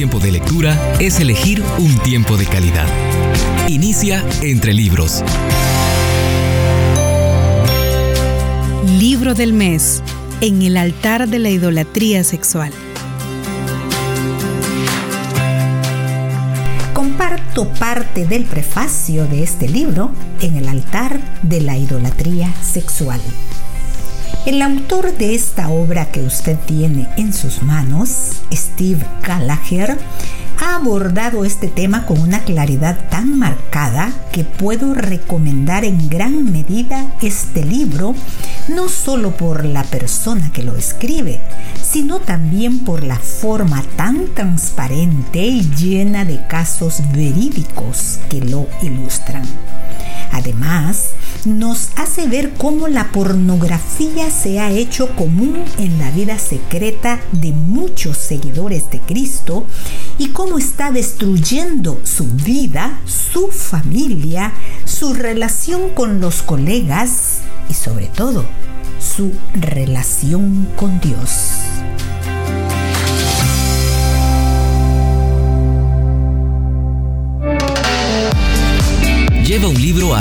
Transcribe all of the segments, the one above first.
tiempo de lectura es elegir un tiempo de calidad. Inicia entre libros. Libro del mes en el altar de la idolatría sexual. Comparto parte del prefacio de este libro en el altar de la idolatría sexual. El autor de esta obra que usted tiene en sus manos, Steve Gallagher, ha abordado este tema con una claridad tan marcada que puedo recomendar en gran medida este libro, no solo por la persona que lo escribe, sino también por la forma tan transparente y llena de casos verídicos que lo ilustran. Además, nos hace ver cómo la pornografía se ha hecho común en la vida secreta de muchos seguidores de Cristo y cómo está destruyendo su vida, su familia, su relación con los colegas y sobre todo su relación con Dios.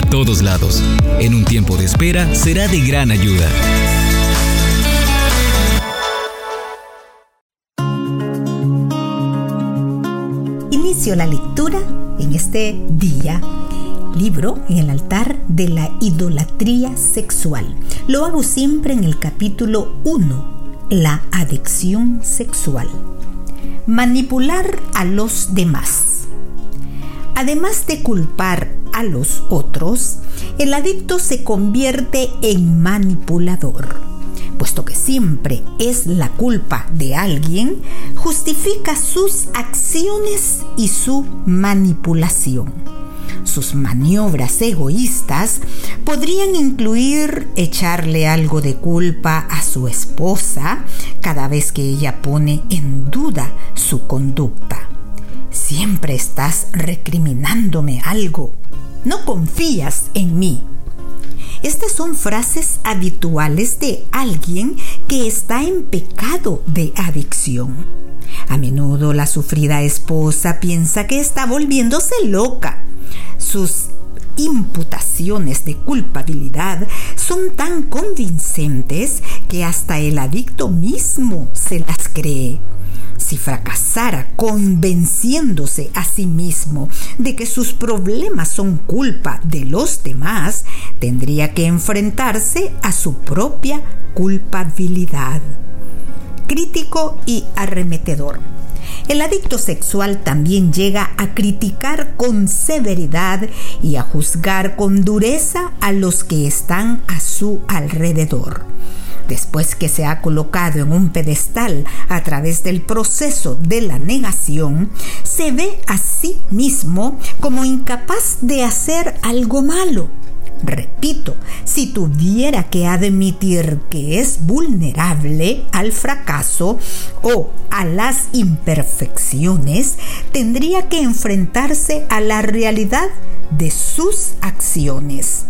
Todos lados. En un tiempo de espera será de gran ayuda. Inicio la lectura en este día libro en el altar de la idolatría sexual. Lo hago siempre en el capítulo 1, la adicción sexual. Manipular a los demás. Además de culpar a los otros, el adicto se convierte en manipulador. Puesto que siempre es la culpa de alguien, justifica sus acciones y su manipulación. Sus maniobras egoístas podrían incluir echarle algo de culpa a su esposa cada vez que ella pone en duda su conducta. Siempre estás recriminándome algo no confías en mí. Estas son frases habituales de alguien que está en pecado de adicción. A menudo la sufrida esposa piensa que está volviéndose loca. Sus imputaciones de culpabilidad son tan convincentes que hasta el adicto mismo se las cree si fracasara convenciéndose a sí mismo de que sus problemas son culpa de los demás, tendría que enfrentarse a su propia culpabilidad. Crítico y arremetedor. El adicto sexual también llega a criticar con severidad y a juzgar con dureza a los que están a su alrededor después que se ha colocado en un pedestal a través del proceso de la negación, se ve a sí mismo como incapaz de hacer algo malo. Repito, si tuviera que admitir que es vulnerable al fracaso o a las imperfecciones, tendría que enfrentarse a la realidad de sus acciones.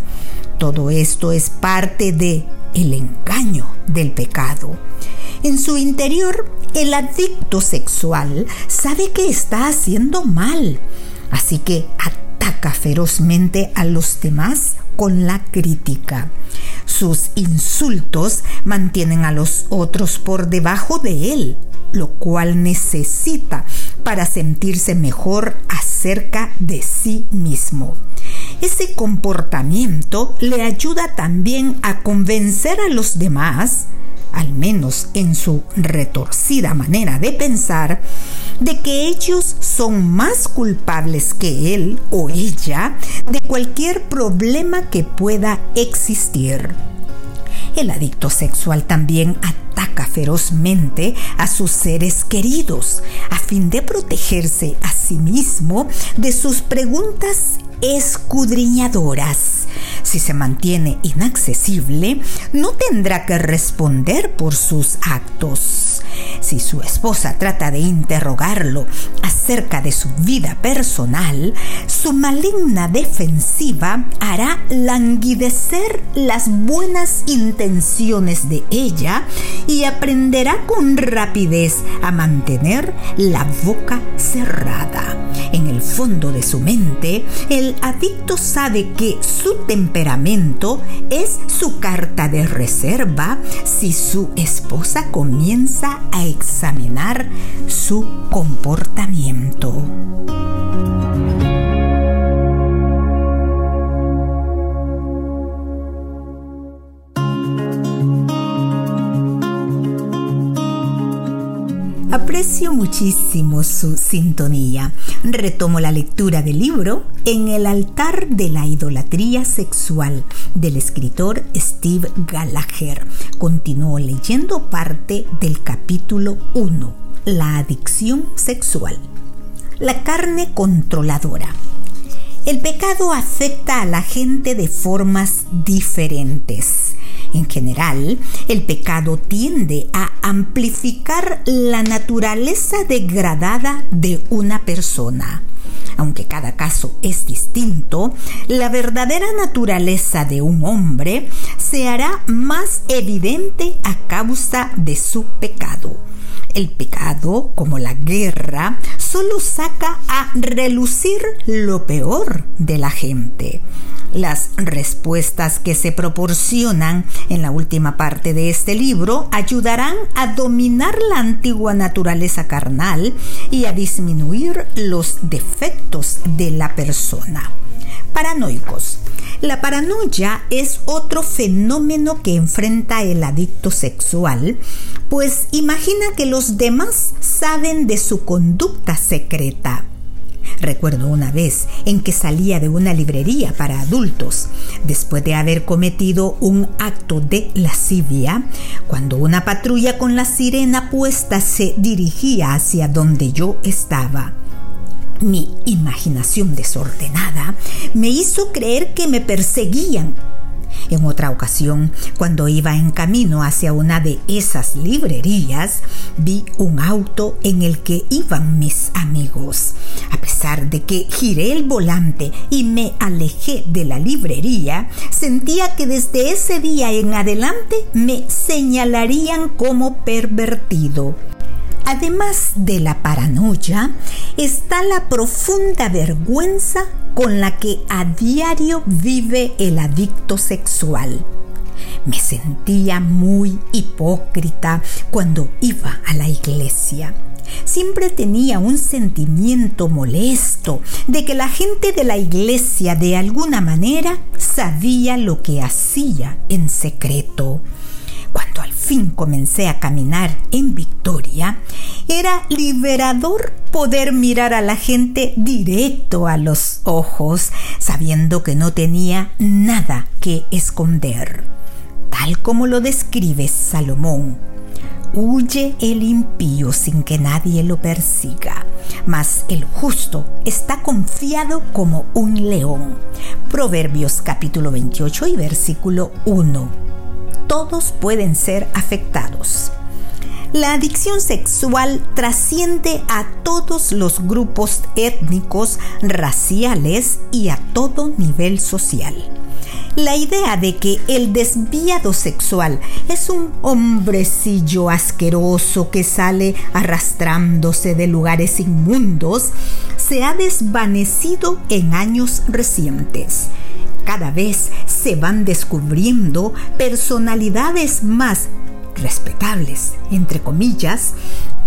Todo esto es parte de el engaño del pecado. En su interior, el adicto sexual sabe que está haciendo mal, así que ataca ferozmente a los demás con la crítica. Sus insultos mantienen a los otros por debajo de él, lo cual necesita para sentirse mejor acerca de sí mismo. Ese comportamiento le ayuda también a convencer a los demás, al menos en su retorcida manera de pensar, de que ellos son más culpables que él o ella de cualquier problema que pueda existir. El adicto sexual también ataca ferozmente a sus seres queridos a fin de protegerse a sí mismo de sus preguntas escudriñadoras. Si se mantiene inaccesible, no tendrá que responder por sus actos. Si su esposa trata de interrogarlo acerca de su vida personal, su maligna defensiva hará languidecer las buenas intenciones de ella y aprenderá con rapidez a mantener la boca cerrada. Fondo de su mente, el adicto sabe que su temperamento es su carta de reserva si su esposa comienza a examinar su comportamiento. Aprecio muchísimo su sintonía. Retomo la lectura del libro En el altar de la idolatría sexual del escritor Steve Gallagher. Continúo leyendo parte del capítulo 1, La adicción sexual. La carne controladora. El pecado afecta a la gente de formas diferentes. En general, el pecado tiende a amplificar la naturaleza degradada de una persona. Aunque cada caso es distinto, la verdadera naturaleza de un hombre se hará más evidente a causa de su pecado. El pecado, como la guerra, solo saca a relucir lo peor de la gente. Las respuestas que se proporcionan en la última parte de este libro ayudarán a dominar la antigua naturaleza carnal y a disminuir los defectos de la persona. Paranoicos. La paranoia es otro fenómeno que enfrenta el adicto sexual, pues imagina que los demás saben de su conducta secreta. Recuerdo una vez en que salía de una librería para adultos, después de haber cometido un acto de lascivia, cuando una patrulla con la sirena puesta se dirigía hacia donde yo estaba. Mi imaginación desordenada me hizo creer que me perseguían en otra ocasión, cuando iba en camino hacia una de esas librerías, vi un auto en el que iban mis amigos. A pesar de que giré el volante y me alejé de la librería, sentía que desde ese día en adelante me señalarían como pervertido. Además de la paranoia, está la profunda vergüenza con la que a diario vive el adicto sexual. Me sentía muy hipócrita cuando iba a la iglesia. Siempre tenía un sentimiento molesto de que la gente de la iglesia de alguna manera sabía lo que hacía en secreto. Cuando al fin comencé a caminar en victoria, era liberador poder mirar a la gente directo a los ojos, sabiendo que no tenía nada que esconder. Tal como lo describe Salomón, huye el impío sin que nadie lo persiga, mas el justo está confiado como un león. Proverbios capítulo 28 y versículo 1 todos pueden ser afectados. La adicción sexual trasciende a todos los grupos étnicos, raciales y a todo nivel social. La idea de que el desviado sexual es un hombrecillo asqueroso que sale arrastrándose de lugares inmundos se ha desvanecido en años recientes cada vez se van descubriendo personalidades más respetables, entre comillas,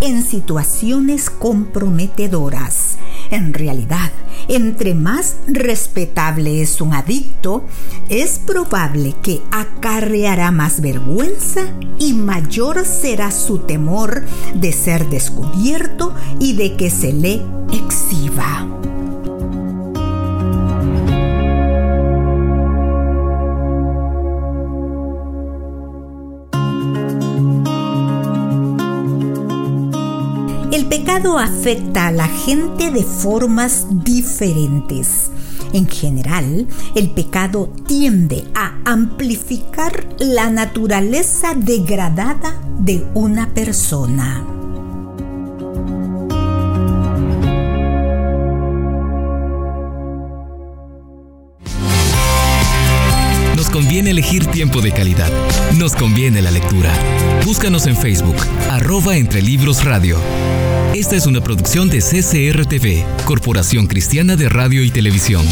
en situaciones comprometedoras. En realidad, entre más respetable es un adicto, es probable que acarreará más vergüenza y mayor será su temor de ser descubierto y de que se le exhiba. estado afecta a la gente de formas diferentes. En general, el pecado tiende a amplificar la naturaleza degradada de una persona. Nos conviene elegir tiempo de calidad. Nos conviene la lectura. Búscanos en Facebook, arroba entre libros radio. Esta es una producción de CCRTV, Corporación Cristiana de Radio y Televisión.